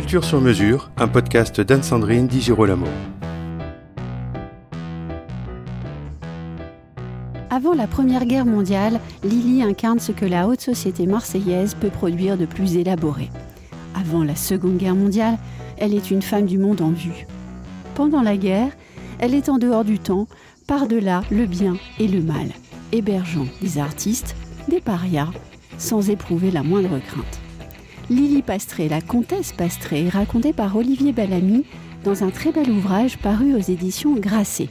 Culture sur mesure, un podcast d'Anne-Sandrine Di Girolamo. Avant la Première Guerre mondiale, Lily incarne ce que la haute société marseillaise peut produire de plus élaboré. Avant la Seconde Guerre mondiale, elle est une femme du monde en vue. Pendant la guerre, elle est en dehors du temps, par-delà le bien et le mal, hébergeant des artistes, des parias, sans éprouver la moindre crainte. Lily Pastré, la comtesse Pastré, racontée par Olivier Bellamy dans un très bel ouvrage paru aux éditions Grasset.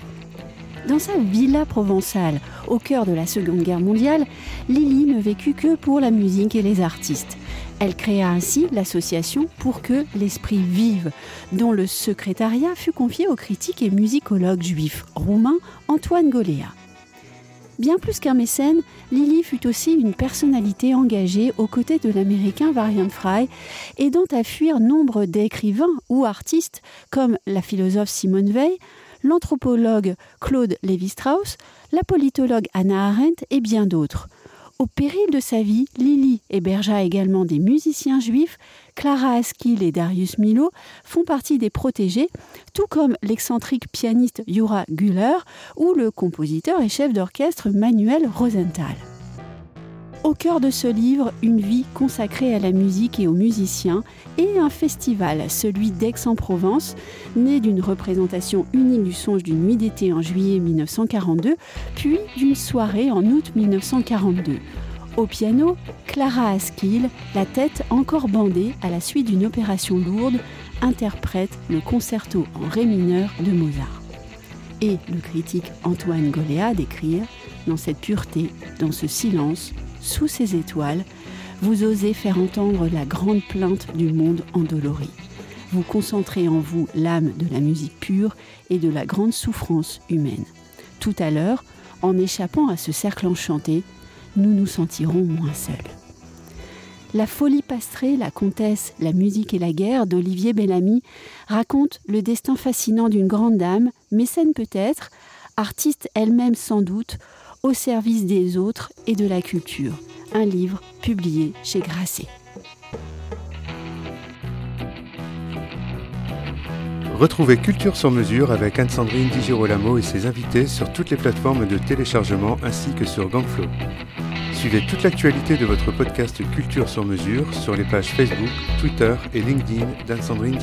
Dans sa villa provençale, au cœur de la Seconde Guerre mondiale, Lily ne vécut que pour la musique et les artistes. Elle créa ainsi l'association Pour que l'esprit vive, dont le secrétariat fut confié au critique et musicologue juif roumain Antoine Goléa. Bien plus qu'un mécène, Lily fut aussi une personnalité engagée aux côtés de l'américain Varian Fry, aidant à fuir nombre d'écrivains ou artistes comme la philosophe Simone Veil, l'anthropologue Claude Lévi-Strauss, la politologue Anna Arendt et bien d'autres. Au péril de sa vie, Lily hébergea également des musiciens juifs. Clara Askill et Darius Milo font partie des protégés, tout comme l'excentrique pianiste Jura Güller ou le compositeur et chef d'orchestre Manuel Rosenthal. Au cœur de ce livre, une vie consacrée à la musique et aux musiciens et un festival, celui d'Aix-en-Provence, né d'une représentation unique du songe d'une nuit d'été en juillet 1942, puis d'une soirée en août 1942. Au piano, Clara Askill, la tête encore bandée à la suite d'une opération lourde, interprète le concerto en ré mineur de Mozart. Et le critique Antoine Goléa d'écrire Dans cette pureté, dans ce silence, sous ces étoiles, vous osez faire entendre la grande plainte du monde endolori. Vous concentrez en vous l'âme de la musique pure et de la grande souffrance humaine. Tout à l'heure, en échappant à ce cercle enchanté, nous nous sentirons moins seuls. La folie pastrée, la comtesse, la musique et la guerre d'Olivier Bellamy raconte le destin fascinant d'une grande dame, mécène peut-être, artiste elle-même sans doute, au service des autres et de la culture. Un livre publié chez Grasset. Retrouvez Culture sur mesure avec Anne-Sandrine Di Girolamo et ses invités sur toutes les plateformes de téléchargement ainsi que sur Gangflow. Suivez toute l'actualité de votre podcast Culture sur mesure sur les pages Facebook, Twitter et LinkedIn d'Anne-Sandrine.